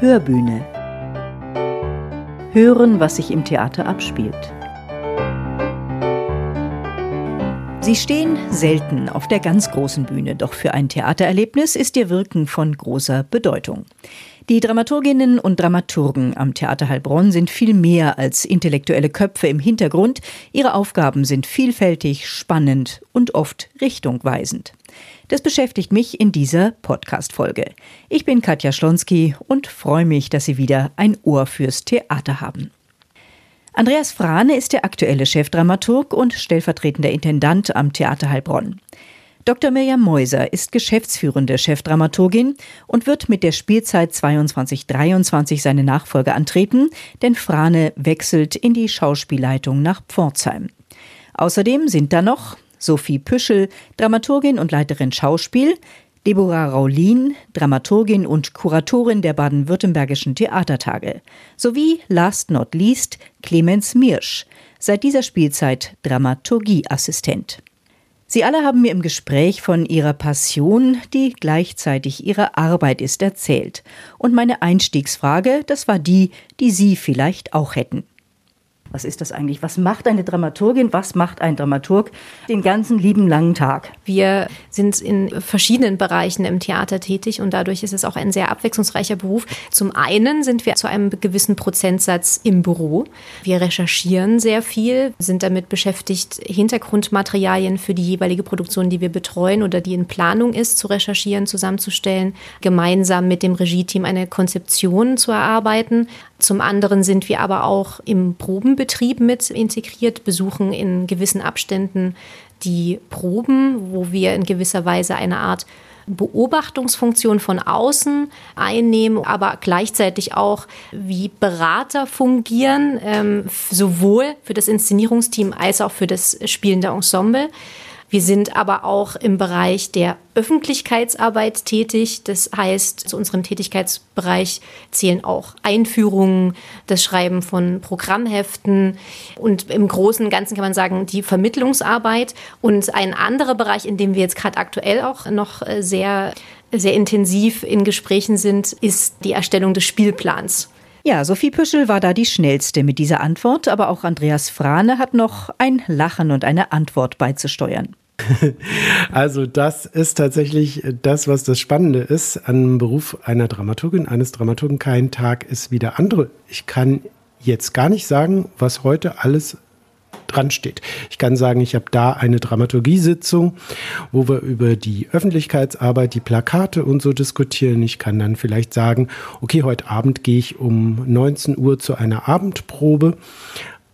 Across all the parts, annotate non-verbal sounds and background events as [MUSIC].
Hörbühne. Hören, was sich im Theater abspielt. Sie stehen selten auf der ganz großen Bühne, doch für ein Theatererlebnis ist ihr Wirken von großer Bedeutung. Die Dramaturginnen und Dramaturgen am Theater Heilbronn sind viel mehr als intellektuelle Köpfe im Hintergrund. Ihre Aufgaben sind vielfältig, spannend und oft richtungweisend. Das beschäftigt mich in dieser Podcast-Folge. Ich bin Katja Schlonski und freue mich, dass Sie wieder ein Ohr fürs Theater haben. Andreas Frane ist der aktuelle Chefdramaturg und stellvertretender Intendant am Theater Heilbronn. Dr. Mirjam Meuser ist geschäftsführende Chefdramaturgin und wird mit der Spielzeit 22-23 seine Nachfolge antreten, denn Frane wechselt in die Schauspielleitung nach Pforzheim. Außerdem sind da noch Sophie Püschel, Dramaturgin und Leiterin Schauspiel, Deborah Raulin, Dramaturgin und Kuratorin der baden-württembergischen Theatertage, sowie last not least Clemens Mirsch, seit dieser Spielzeit Dramaturgieassistent. Sie alle haben mir im Gespräch von ihrer Passion, die gleichzeitig ihre Arbeit ist, erzählt. Und meine Einstiegsfrage, das war die, die Sie vielleicht auch hätten. Was ist das eigentlich? Was macht eine Dramaturgin? Was macht ein Dramaturg den ganzen lieben langen Tag? Wir sind in verschiedenen Bereichen im Theater tätig und dadurch ist es auch ein sehr abwechslungsreicher Beruf. Zum einen sind wir zu einem gewissen Prozentsatz im Büro. Wir recherchieren sehr viel, sind damit beschäftigt, Hintergrundmaterialien für die jeweilige Produktion, die wir betreuen oder die in Planung ist, zu recherchieren, zusammenzustellen, gemeinsam mit dem Regie-Team eine Konzeption zu erarbeiten. Zum anderen sind wir aber auch im Probenbetrieb mit integriert, besuchen in gewissen Abständen die Proben, wo wir in gewisser Weise eine Art Beobachtungsfunktion von außen einnehmen, aber gleichzeitig auch wie Berater fungieren, ähm, sowohl für das Inszenierungsteam als auch für das spielende Ensemble. Wir sind aber auch im Bereich der Öffentlichkeitsarbeit tätig. Das heißt, zu unserem Tätigkeitsbereich zählen auch Einführungen, das Schreiben von Programmheften und im Großen und Ganzen kann man sagen, die Vermittlungsarbeit. Und ein anderer Bereich, in dem wir jetzt gerade aktuell auch noch äh, sehr, sehr intensiv in Gesprächen sind, ist die Erstellung des Spielplans. Ja, Sophie Püschel war da die schnellste mit dieser Antwort, aber auch Andreas Frane hat noch ein Lachen und eine Antwort beizusteuern. [LAUGHS] Also das ist tatsächlich das, was das Spannende ist an Beruf einer Dramaturgin, eines Dramaturgen. Kein Tag ist wie der andere. Ich kann jetzt gar nicht sagen, was heute alles dran steht. Ich kann sagen, ich habe da eine Dramaturgiesitzung, wo wir über die Öffentlichkeitsarbeit, die Plakate und so diskutieren. Ich kann dann vielleicht sagen, okay, heute Abend gehe ich um 19 Uhr zu einer Abendprobe.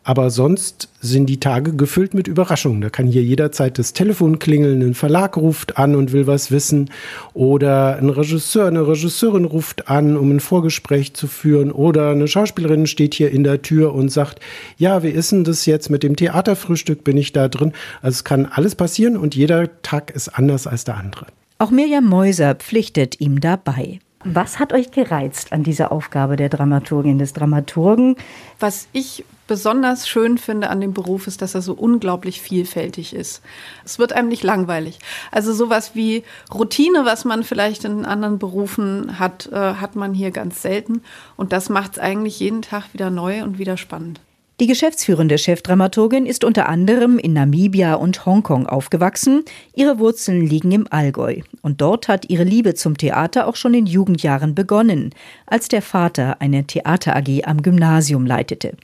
Aber sonst sind die Tage gefüllt mit Überraschungen. Da kann hier jederzeit das Telefon klingeln, ein Verlag ruft an und will was wissen oder ein Regisseur, eine Regisseurin ruft an, um ein Vorgespräch zu führen oder eine Schauspielerin steht hier in der Tür und sagt, ja, wie ist denn das jetzt mit dem Theaterfrühstück, bin ich da drin? Also es kann alles passieren und jeder Tag ist anders als der andere. Auch Mirjam Meuser pflichtet ihm dabei. Was hat euch gereizt an dieser Aufgabe der Dramaturgin, des Dramaturgen? Was ich besonders schön finde an dem Beruf ist, dass er so unglaublich vielfältig ist. Es wird einem nicht langweilig. Also sowas wie Routine, was man vielleicht in anderen Berufen hat, äh, hat man hier ganz selten. Und das macht es eigentlich jeden Tag wieder neu und wieder spannend. Die geschäftsführende Chefdramaturgin ist unter anderem in Namibia und Hongkong aufgewachsen. Ihre Wurzeln liegen im Allgäu. Und dort hat ihre Liebe zum Theater auch schon in Jugendjahren begonnen, als der Vater eine Theater AG am Gymnasium leitete.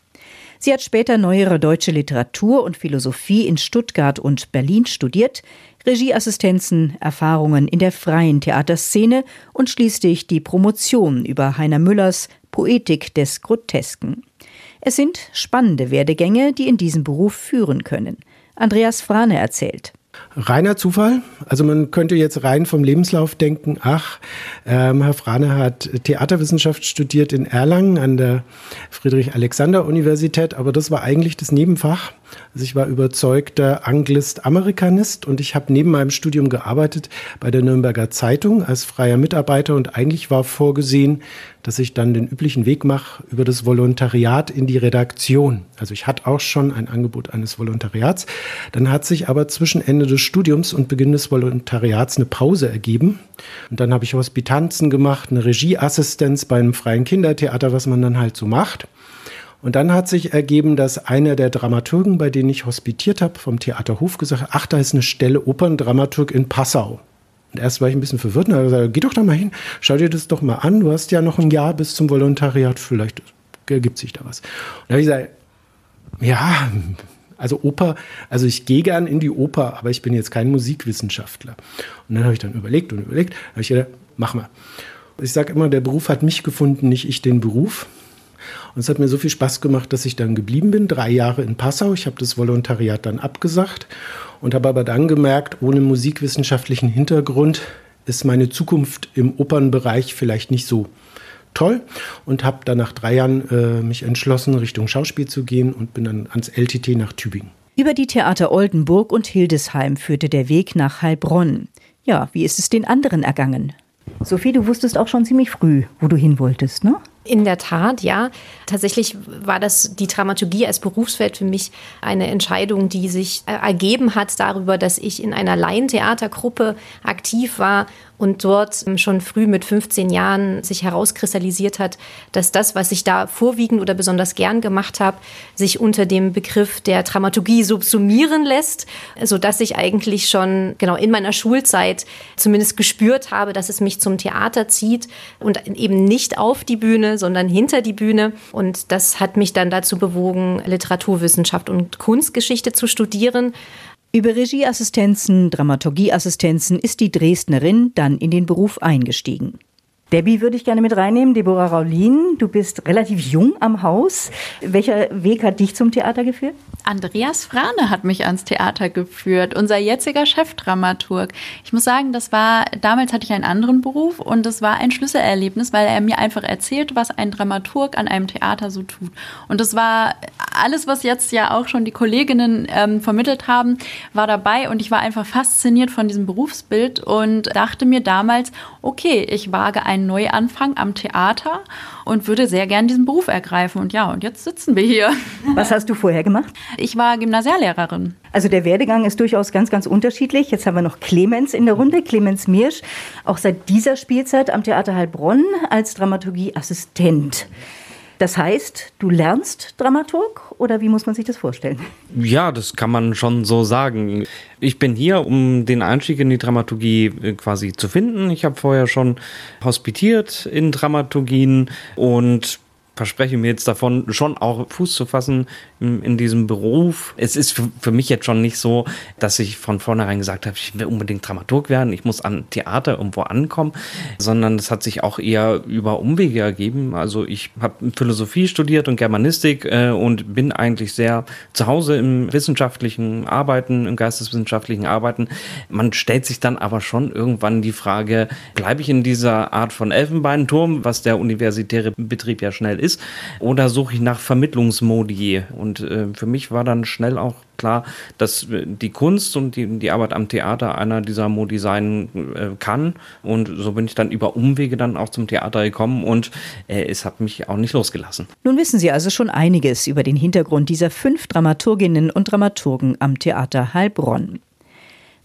Sie hat später neuere deutsche Literatur und Philosophie in Stuttgart und Berlin studiert, Regieassistenzen, Erfahrungen in der freien Theaterszene und schließlich die Promotion über Heiner Müllers Poetik des Grotesken. Es sind spannende Werdegänge, die in diesen Beruf führen können. Andreas Frane erzählt. Reiner Zufall. Also man könnte jetzt rein vom Lebenslauf denken, ach, ähm, Herr Frane hat Theaterwissenschaft studiert in Erlangen an der Friedrich-Alexander-Universität, aber das war eigentlich das Nebenfach. Also ich war überzeugter Anglist-Amerikanist und ich habe neben meinem Studium gearbeitet bei der Nürnberger Zeitung als freier Mitarbeiter und eigentlich war vorgesehen, dass ich dann den üblichen Weg mache über das Volontariat in die Redaktion. Also ich hatte auch schon ein Angebot eines Volontariats. Dann hat sich aber zwischen Ende des Studiums und Beginn des Volontariats eine Pause ergeben. Und dann habe ich Hospitanzen gemacht, eine Regieassistenz bei einem freien Kindertheater, was man dann halt so macht. Und dann hat sich ergeben, dass einer der Dramaturgen, bei denen ich hospitiert habe, vom Theaterhof gesagt hat, ach, da ist eine Stelle Operndramaturg in Passau. Und erst war ich ein bisschen verwirrt und habe gesagt, geh doch da mal hin, schau dir das doch mal an, du hast ja noch ein Jahr bis zum Volontariat, vielleicht ergibt sich da was. Und da habe ich gesagt, ja, also Oper, also ich gehe gern in die Oper, aber ich bin jetzt kein Musikwissenschaftler. Und dann habe ich dann überlegt und überlegt, habe ich gedacht, mach mal. Ich sage immer, der Beruf hat mich gefunden, nicht ich den Beruf. Und es hat mir so viel Spaß gemacht, dass ich dann geblieben bin, drei Jahre in Passau. Ich habe das Volontariat dann abgesagt und habe aber dann gemerkt, ohne musikwissenschaftlichen Hintergrund ist meine Zukunft im Opernbereich vielleicht nicht so toll und habe dann nach drei Jahren äh, mich entschlossen, Richtung Schauspiel zu gehen und bin dann ans LTT nach Tübingen. Über die Theater Oldenburg und Hildesheim führte der Weg nach Heilbronn. Ja, wie ist es den anderen ergangen? Sophie, du wusstest auch schon ziemlich früh, wo du hin wolltest, ne? In der Tat, ja. Tatsächlich war das die Dramaturgie als Berufsfeld für mich eine Entscheidung, die sich ergeben hat darüber, dass ich in einer Laientheatergruppe aktiv war und dort schon früh mit 15 Jahren sich herauskristallisiert hat, dass das, was ich da vorwiegend oder besonders gern gemacht habe, sich unter dem Begriff der Dramaturgie subsumieren lässt, sodass ich eigentlich schon genau in meiner Schulzeit zumindest gespürt habe, dass es mich zum Theater zieht und eben nicht auf die Bühne, sondern hinter die Bühne. Und das hat mich dann dazu bewogen, Literaturwissenschaft und Kunstgeschichte zu studieren. Über Regieassistenzen, Dramaturgieassistenzen ist die Dresdnerin dann in den Beruf eingestiegen. Debbie würde ich gerne mit reinnehmen. Deborah Raulin, du bist relativ jung am Haus. Welcher Weg hat dich zum Theater geführt? Andreas Frane hat mich ans Theater geführt, unser jetziger Chefdramaturg. Ich muss sagen, das war, damals hatte ich einen anderen Beruf und das war ein Schlüsselerlebnis, weil er mir einfach erzählt, was ein Dramaturg an einem Theater so tut. Und das war alles, was jetzt ja auch schon die Kolleginnen ähm, vermittelt haben, war dabei und ich war einfach fasziniert von diesem Berufsbild und dachte mir damals, okay, ich wage einen Neuanfang am Theater und würde sehr gern diesen Beruf ergreifen. Und ja, und jetzt sitzen wir hier. Was hast du vorher gemacht? Ich war Gymnasiallehrerin. Also der Werdegang ist durchaus ganz, ganz unterschiedlich. Jetzt haben wir noch Clemens in der Runde, Clemens Mirsch, auch seit dieser Spielzeit am Theater Heilbronn als Dramaturgieassistent. Das heißt, du lernst Dramaturg oder wie muss man sich das vorstellen? Ja, das kann man schon so sagen. Ich bin hier, um den Einstieg in die Dramaturgie äh, quasi zu finden. Ich habe vorher schon hospitiert in Dramaturgien und verspreche mir jetzt davon, schon auch Fuß zu fassen in, in diesem Beruf. Es ist für, für, mich jetzt schon nicht so, dass ich von vornherein gesagt habe, ich will unbedingt Dramaturg werden, ich muss an Theater irgendwo ankommen, sondern es hat sich auch eher über Umwege ergeben. Also ich habe Philosophie studiert und Germanistik äh, und bin eigentlich sehr zu Hause im wissenschaftlichen Arbeiten, im geisteswissenschaftlichen Arbeiten. Man stellt sich dann aber schon irgendwann die Frage, bleibe ich in dieser Art von Elfenbeinturm, was der universitäre Betrieb ja schnell ist, ist, oder suche ich nach Vermittlungsmodi. Und äh, für mich war dann schnell auch klar, dass äh, die Kunst und die, die Arbeit am Theater einer dieser Modi sein äh, kann. Und so bin ich dann über Umwege dann auch zum Theater gekommen und äh, es hat mich auch nicht losgelassen. Nun wissen Sie also schon einiges über den Hintergrund dieser fünf Dramaturginnen und Dramaturgen am Theater Heilbronn.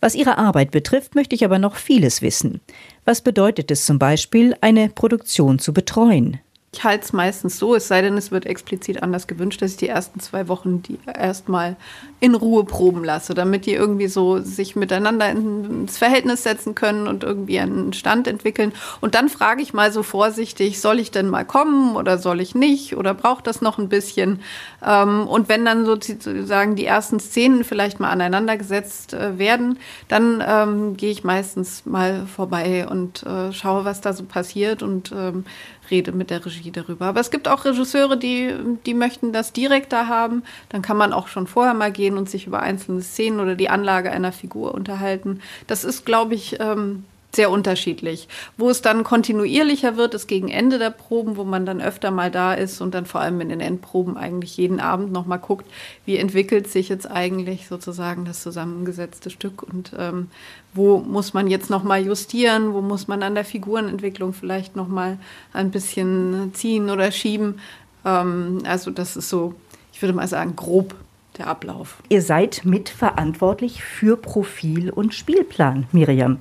Was ihre Arbeit betrifft, möchte ich aber noch vieles wissen. Was bedeutet es zum Beispiel, eine Produktion zu betreuen? Ich halte es meistens so, es sei denn, es wird explizit anders gewünscht, dass ich die ersten zwei Wochen die erstmal in Ruhe proben lasse, damit die irgendwie so sich miteinander ins Verhältnis setzen können und irgendwie einen Stand entwickeln. Und dann frage ich mal so vorsichtig, soll ich denn mal kommen oder soll ich nicht oder braucht das noch ein bisschen? Ähm, und wenn dann sozusagen die ersten Szenen vielleicht mal aneinander gesetzt äh, werden, dann ähm, gehe ich meistens mal vorbei und äh, schaue, was da so passiert und ähm, rede mit der Regie darüber. Aber es gibt auch Regisseure, die, die möchten das direkter haben. Dann kann man auch schon vorher mal gehen und sich über einzelne Szenen oder die Anlage einer Figur unterhalten. Das ist, glaube ich, ähm, sehr unterschiedlich. Wo es dann kontinuierlicher wird, ist gegen Ende der Proben, wo man dann öfter mal da ist und dann vor allem in den Endproben eigentlich jeden Abend noch mal guckt, wie entwickelt sich jetzt eigentlich sozusagen das zusammengesetzte Stück und ähm, wo muss man jetzt noch mal justieren, wo muss man an der Figurenentwicklung vielleicht noch mal ein bisschen ziehen oder schieben. Ähm, also das ist so ich würde mal sagen, grob der Ablauf. Ihr seid mitverantwortlich für Profil und Spielplan, Miriam.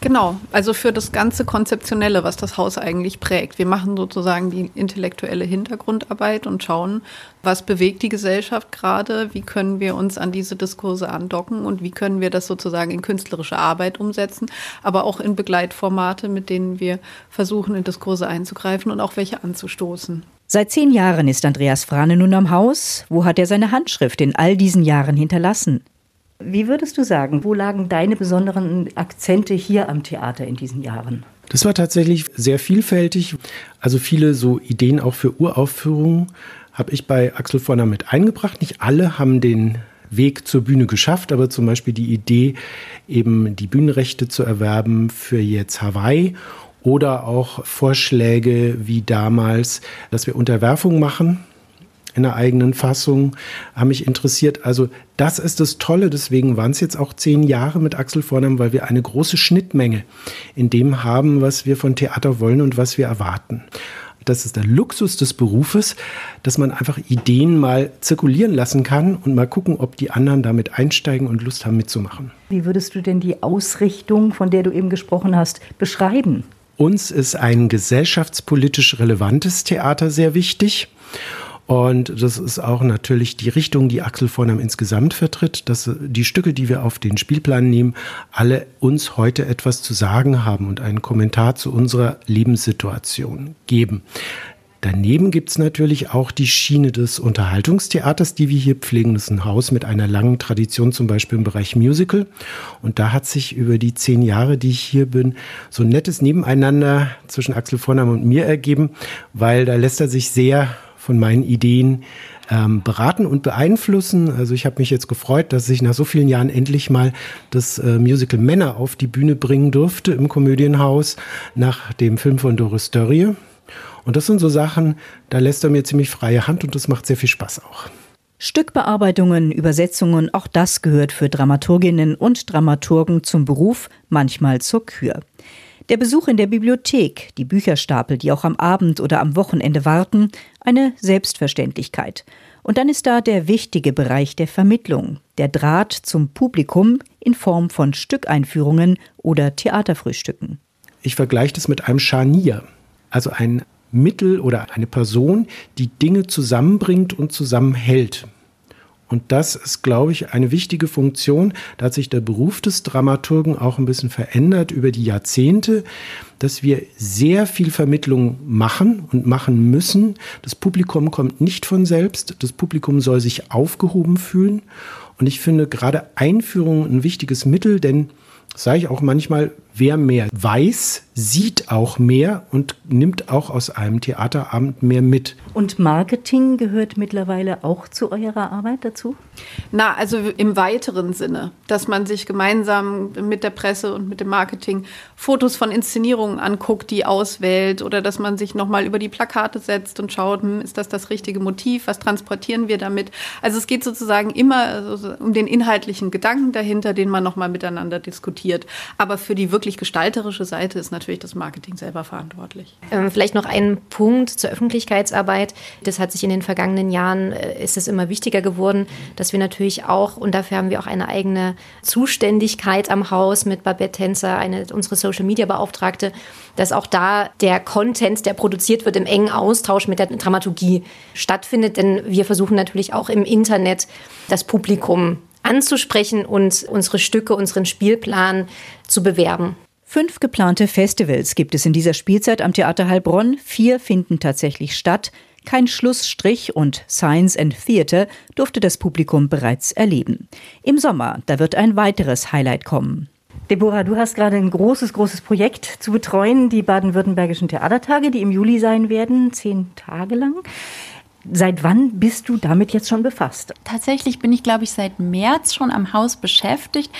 Genau, also für das ganze Konzeptionelle, was das Haus eigentlich prägt. Wir machen sozusagen die intellektuelle Hintergrundarbeit und schauen, was bewegt die Gesellschaft gerade, wie können wir uns an diese Diskurse andocken und wie können wir das sozusagen in künstlerische Arbeit umsetzen, aber auch in Begleitformate, mit denen wir versuchen, in Diskurse einzugreifen und auch welche anzustoßen. Seit zehn Jahren ist Andreas Frane nun am Haus. Wo hat er seine Handschrift in all diesen Jahren hinterlassen? Wie würdest du sagen, wo lagen deine besonderen Akzente hier am Theater in diesen Jahren? Das war tatsächlich sehr vielfältig. Also viele so Ideen auch für Uraufführungen habe ich bei Axel Vorner mit eingebracht. Nicht alle haben den Weg zur Bühne geschafft, aber zum Beispiel die Idee, eben die Bühnenrechte zu erwerben für jetzt Hawaii oder auch Vorschläge wie damals, dass wir Unterwerfung machen in der eigenen Fassung, haben mich interessiert. Also das ist das Tolle, deswegen waren es jetzt auch zehn Jahre mit Axel Vornam, weil wir eine große Schnittmenge in dem haben, was wir von Theater wollen und was wir erwarten. Das ist der Luxus des Berufes, dass man einfach Ideen mal zirkulieren lassen kann und mal gucken, ob die anderen damit einsteigen und Lust haben mitzumachen. Wie würdest du denn die Ausrichtung, von der du eben gesprochen hast, beschreiben? Uns ist ein gesellschaftspolitisch relevantes Theater sehr wichtig. Und das ist auch natürlich die Richtung, die Axel Vornam insgesamt vertritt, dass die Stücke, die wir auf den Spielplan nehmen, alle uns heute etwas zu sagen haben und einen Kommentar zu unserer Lebenssituation geben. Daneben gibt es natürlich auch die Schiene des Unterhaltungstheaters, die wir hier pflegen. Das ist ein Haus mit einer langen Tradition, zum Beispiel im Bereich Musical. Und da hat sich über die zehn Jahre, die ich hier bin, so ein nettes Nebeneinander zwischen Axel Vornam und mir ergeben, weil da lässt er sich sehr von meinen Ideen ähm, beraten und beeinflussen. Also ich habe mich jetzt gefreut, dass ich nach so vielen Jahren endlich mal das äh, Musical Männer auf die Bühne bringen durfte im Komödienhaus nach dem Film von Doris Dörrie. Und das sind so Sachen, da lässt er mir ziemlich freie Hand und das macht sehr viel Spaß auch. Stückbearbeitungen, Übersetzungen, auch das gehört für Dramaturginnen und Dramaturgen zum Beruf, manchmal zur Kür. Der Besuch in der Bibliothek, die Bücherstapel, die auch am Abend oder am Wochenende warten, eine Selbstverständlichkeit. Und dann ist da der wichtige Bereich der Vermittlung, der Draht zum Publikum in Form von Stückeinführungen oder Theaterfrühstücken. Ich vergleiche das mit einem Scharnier, also ein Mittel oder eine Person, die Dinge zusammenbringt und zusammenhält. Und das ist, glaube ich, eine wichtige Funktion. Da hat sich der Beruf des Dramaturgen auch ein bisschen verändert über die Jahrzehnte, dass wir sehr viel Vermittlung machen und machen müssen. Das Publikum kommt nicht von selbst. Das Publikum soll sich aufgehoben fühlen. Und ich finde gerade Einführung ein wichtiges Mittel, denn sage ich auch manchmal, wer mehr weiß, sieht auch mehr und nimmt auch aus einem Theaterabend mehr mit. Und Marketing gehört mittlerweile auch zu eurer Arbeit dazu? Na, also im weiteren Sinne, dass man sich gemeinsam mit der Presse und mit dem Marketing Fotos von Inszenierungen anguckt, die auswählt oder dass man sich nochmal über die Plakate setzt und schaut, hm, ist das das richtige Motiv, was transportieren wir damit? Also es geht sozusagen immer also um den inhaltlichen Gedanken dahinter, den man nochmal miteinander diskutiert. Aber für die wirklich gestalterische Seite ist natürlich das Marketing selber verantwortlich. Ähm, vielleicht noch ein Punkt zur Öffentlichkeitsarbeit. Das hat sich in den vergangenen Jahren, äh, ist es immer wichtiger geworden, dass wir natürlich auch, und dafür haben wir auch eine eigene Zuständigkeit am Haus mit Babette Tänzer, eine unsere Social Media Beauftragte, dass auch da der Content, der produziert wird, im engen Austausch mit der Dramaturgie stattfindet. Denn wir versuchen natürlich auch im Internet das Publikum anzusprechen und unsere Stücke, unseren Spielplan zu bewerben. Fünf geplante Festivals gibt es in dieser Spielzeit am Theater Heilbronn. Vier finden tatsächlich statt. Kein Schlussstrich und Science and Theater durfte das Publikum bereits erleben. Im Sommer, da wird ein weiteres Highlight kommen. Deborah, du hast gerade ein großes, großes Projekt zu betreuen, die baden-württembergischen Theatertage, die im Juli sein werden, zehn Tage lang. Seit wann bist du damit jetzt schon befasst? Tatsächlich bin ich, glaube ich, seit März schon am Haus beschäftigt.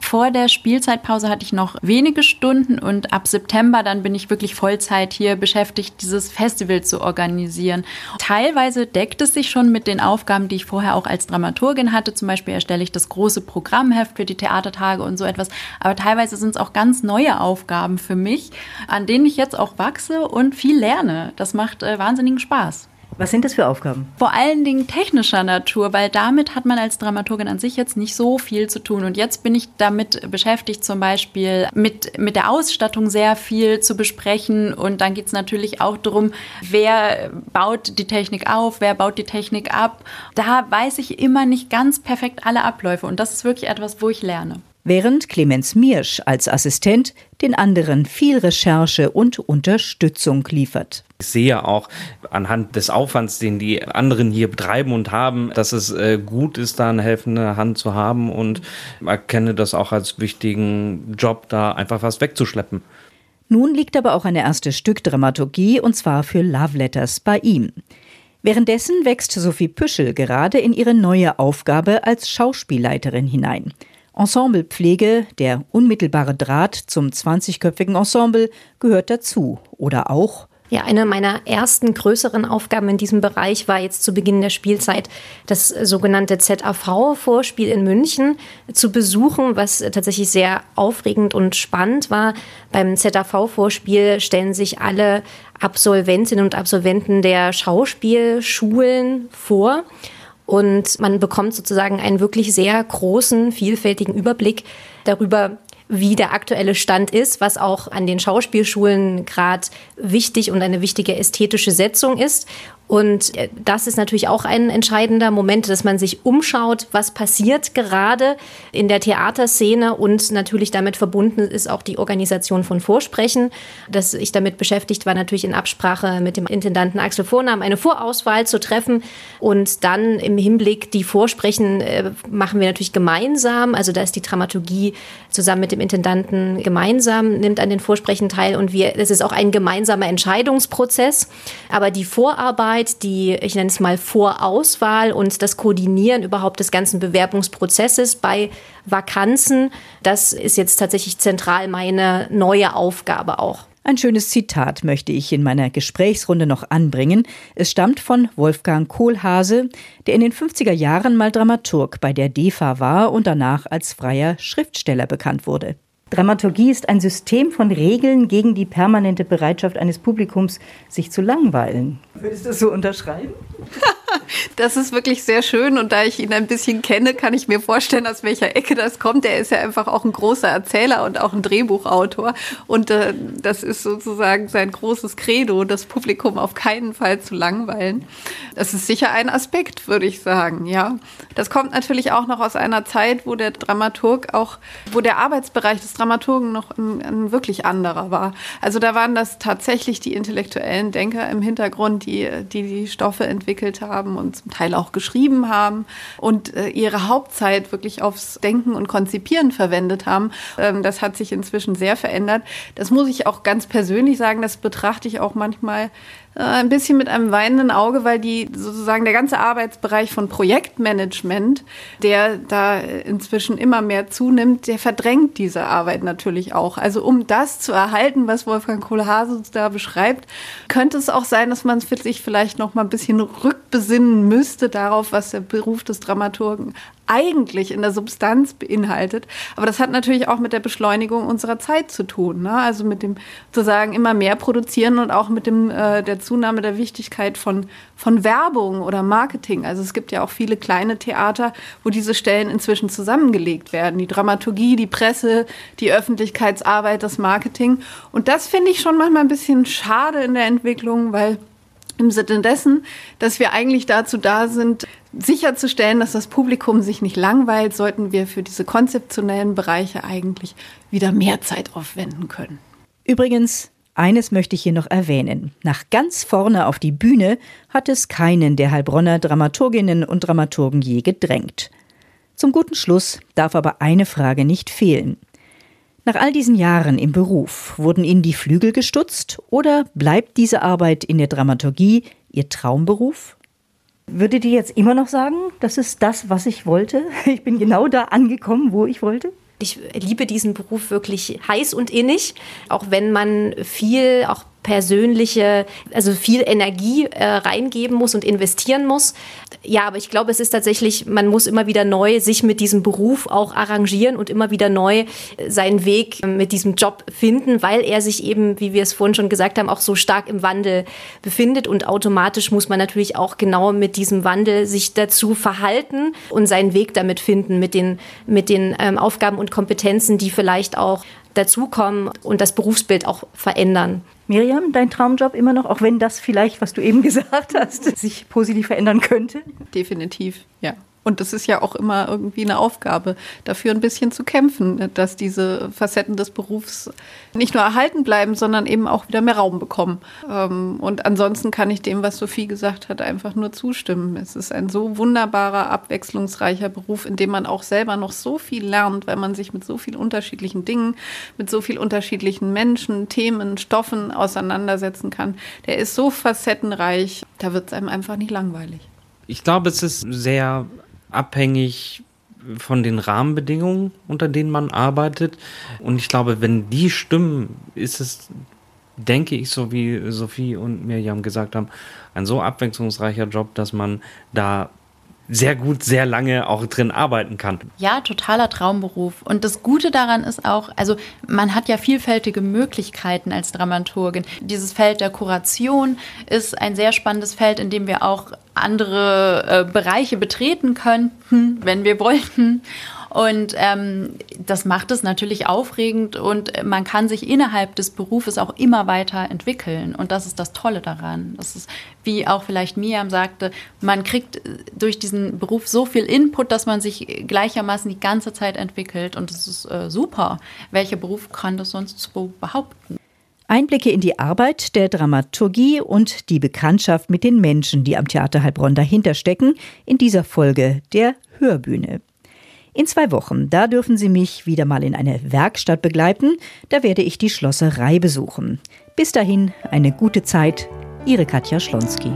Vor der Spielzeitpause hatte ich noch wenige Stunden und ab September dann bin ich wirklich Vollzeit hier beschäftigt, dieses Festival zu organisieren. Teilweise deckt es sich schon mit den Aufgaben, die ich vorher auch als Dramaturgin hatte. Zum Beispiel erstelle ich das große Programmheft für die Theatertage und so etwas. Aber teilweise sind es auch ganz neue Aufgaben für mich, an denen ich jetzt auch wachse und viel lerne. Das macht äh, wahnsinnigen Spaß. Was sind das für Aufgaben? Vor allen Dingen technischer Natur, weil damit hat man als Dramaturgin an sich jetzt nicht so viel zu tun. Und jetzt bin ich damit beschäftigt, zum Beispiel mit, mit der Ausstattung sehr viel zu besprechen. Und dann geht es natürlich auch darum, wer baut die Technik auf, wer baut die Technik ab. Da weiß ich immer nicht ganz perfekt alle Abläufe. Und das ist wirklich etwas, wo ich lerne während Clemens Miersch als Assistent den anderen viel Recherche und Unterstützung liefert. Ich sehe auch anhand des Aufwands, den die anderen hier betreiben und haben, dass es äh, gut ist, da eine helfende Hand zu haben und erkenne das auch als wichtigen Job, da einfach was wegzuschleppen. Nun liegt aber auch eine erste Stückdramaturgie und zwar für Love Letters bei ihm. Währenddessen wächst Sophie Püschel gerade in ihre neue Aufgabe als Schauspielleiterin hinein. Ensemblepflege, der unmittelbare Draht zum 20-köpfigen Ensemble, gehört dazu. Oder auch ja, eine meiner ersten größeren Aufgaben in diesem Bereich war jetzt zu Beginn der Spielzeit das sogenannte ZAV-Vorspiel in München zu besuchen, was tatsächlich sehr aufregend und spannend war. Beim ZAV-Vorspiel stellen sich alle Absolventinnen und Absolventen der Schauspielschulen vor und man bekommt sozusagen einen wirklich sehr großen, vielfältigen Überblick darüber, wie der aktuelle Stand ist, was auch an den Schauspielschulen gerade wichtig und eine wichtige ästhetische Setzung ist. Und äh, das ist natürlich auch ein entscheidender Moment, dass man sich umschaut, was passiert gerade in der Theaterszene und natürlich damit verbunden ist auch die Organisation von Vorsprechen. Dass ich damit beschäftigt war, natürlich in Absprache mit dem Intendanten Axel Vornamen eine Vorauswahl zu treffen und dann im Hinblick die Vorsprechen äh, machen wir natürlich gemeinsam. Also da ist die Dramaturgie zusammen mit dem Intendanten gemeinsam, nimmt an den Vorsprechen teil und wir, es ist auch ein gemeinsamer Entscheidungsprozess. Aber die Vorarbeit Arbeit, die, ich nenne es mal Vorauswahl und das Koordinieren überhaupt des ganzen Bewerbungsprozesses bei Vakanzen, das ist jetzt tatsächlich zentral meine neue Aufgabe auch. Ein schönes Zitat möchte ich in meiner Gesprächsrunde noch anbringen. Es stammt von Wolfgang Kohlhase, der in den 50er Jahren mal Dramaturg bei der DEFA war und danach als freier Schriftsteller bekannt wurde. Dramaturgie ist ein System von Regeln gegen die permanente Bereitschaft eines Publikums, sich zu langweilen. Würdest du das so unterschreiben? [LAUGHS] [LAUGHS] Das ist wirklich sehr schön und da ich ihn ein bisschen kenne, kann ich mir vorstellen, aus welcher Ecke das kommt. Er ist ja einfach auch ein großer Erzähler und auch ein Drehbuchautor und äh, das ist sozusagen sein großes Credo, das Publikum auf keinen Fall zu langweilen. Das ist sicher ein Aspekt, würde ich sagen, ja. Das kommt natürlich auch noch aus einer Zeit, wo der Dramaturg auch, wo der Arbeitsbereich des Dramaturgen noch ein, ein wirklich anderer war. Also da waren das tatsächlich die intellektuellen Denker im Hintergrund, die die, die Stoffe entwickelt haben und zum Teil auch geschrieben haben und äh, ihre Hauptzeit wirklich aufs Denken und Konzipieren verwendet haben. Ähm, das hat sich inzwischen sehr verändert. Das muss ich auch ganz persönlich sagen, das betrachte ich auch manchmal äh, ein bisschen mit einem weinenden Auge, weil die sozusagen der ganze Arbeitsbereich von Projektmanagement, der da inzwischen immer mehr zunimmt, der verdrängt diese Arbeit natürlich auch. Also um das zu erhalten, was Wolfgang Kohlhase da beschreibt, könnte es auch sein, dass man sich vielleicht noch mal ein bisschen rückbesinnen müsste darauf, was der Beruf des Dramaturgen eigentlich in der Substanz beinhaltet. Aber das hat natürlich auch mit der Beschleunigung unserer Zeit zu tun. Ne? Also mit dem sozusagen immer mehr produzieren und auch mit dem äh, der Zunahme der Wichtigkeit von, von Werbung oder Marketing. Also es gibt ja auch viele kleine Theater, wo diese Stellen inzwischen zusammengelegt werden. Die Dramaturgie, die Presse, die Öffentlichkeitsarbeit, das Marketing. Und das finde ich schon manchmal ein bisschen schade in der Entwicklung, weil im Sinne dessen, dass wir eigentlich dazu da sind, sicherzustellen, dass das Publikum sich nicht langweilt, sollten wir für diese konzeptionellen Bereiche eigentlich wieder mehr Zeit aufwenden können. Übrigens, eines möchte ich hier noch erwähnen. Nach ganz vorne auf die Bühne hat es keinen der Heilbronner Dramaturginnen und Dramaturgen je gedrängt. Zum guten Schluss darf aber eine Frage nicht fehlen. Nach all diesen Jahren im Beruf, wurden Ihnen die Flügel gestutzt oder bleibt diese Arbeit in der Dramaturgie Ihr Traumberuf? Würdet ihr jetzt immer noch sagen, das ist das, was ich wollte? [LAUGHS] Ich bin genau da angekommen, wo ich wollte? Ich liebe diesen Beruf wirklich heiß und innig, auch wenn man viel auch persönliche, also viel Energie äh, reingeben muss und investieren muss. Ja, aber ich glaube, es ist tatsächlich, man muss immer wieder neu sich mit diesem Beruf auch arrangieren und immer wieder neu seinen Weg mit diesem Job finden, weil er sich eben, wie wir es vorhin schon gesagt haben, auch so stark im Wandel befindet und automatisch muss man natürlich auch genau mit diesem Wandel sich dazu verhalten und seinen Weg damit finden, mit den, mit den ähm, Aufgaben und Kompetenzen, die vielleicht auch dazukommen und das Berufsbild auch verändern. Miriam, dein Traumjob immer noch, auch wenn das vielleicht, was du eben [LAUGHS] gesagt hast, sich positiv verändern könnte? Definitiv, ja. Und das ist ja auch immer irgendwie eine Aufgabe, dafür ein bisschen zu kämpfen, dass diese Facetten des Berufs nicht nur erhalten bleiben, sondern eben auch wieder mehr Raum bekommen. Ähm, und ansonsten kann ich dem, was Sophie gesagt hat, einfach nur zustimmen. Es ist ein so wunderbarer, abwechslungsreicher Beruf, in dem man auch selber noch so viel lernt, weil man sich mit so vielen unterschiedlichen Dingen, mit so vielen unterschiedlichen Menschen, Themen, Stoffen auseinandersetzen kann. Der ist so facettenreich, da wird es einem einfach nicht langweilig. Ich glaube, es ist sehr abhängig von den Rahmenbedingungen, unter denen man arbeitet. Und ich glaube, wenn die stimmen, ist es, denke ich, so wie Sophie und Mirjam gesagt haben, ein so abwechslungsreicher Job, dass man da sehr gut, sehr lange auch drin arbeiten kann. Ja, totaler Traumberuf. Und das Gute daran ist auch, also man hat ja vielfältige Möglichkeiten als Dramaturgin. Dieses Feld der Kuration ist ein sehr spannendes Feld, in dem wir auch andere äh, Bereiche betreten könnten, wenn wir wollten. Und ähm, das macht es natürlich aufregend und man kann sich innerhalb des Berufes auch immer weiter entwickeln. Und das ist das Tolle daran. Das ist, wie auch vielleicht Miam sagte, man kriegt durch diesen Beruf so viel Input, dass man sich gleichermaßen die ganze Zeit entwickelt. Und das ist äh, super. Welcher Beruf kann das sonst so behaupten? Einblicke in die Arbeit der Dramaturgie und die Bekanntschaft mit den Menschen, die am Theater Heilbronn dahinter stecken, in dieser Folge der Hörbühne. In zwei Wochen, da dürfen Sie mich wieder mal in eine Werkstatt begleiten, da werde ich die Schlosserei besuchen. Bis dahin eine gute Zeit, Ihre Katja Schlonski.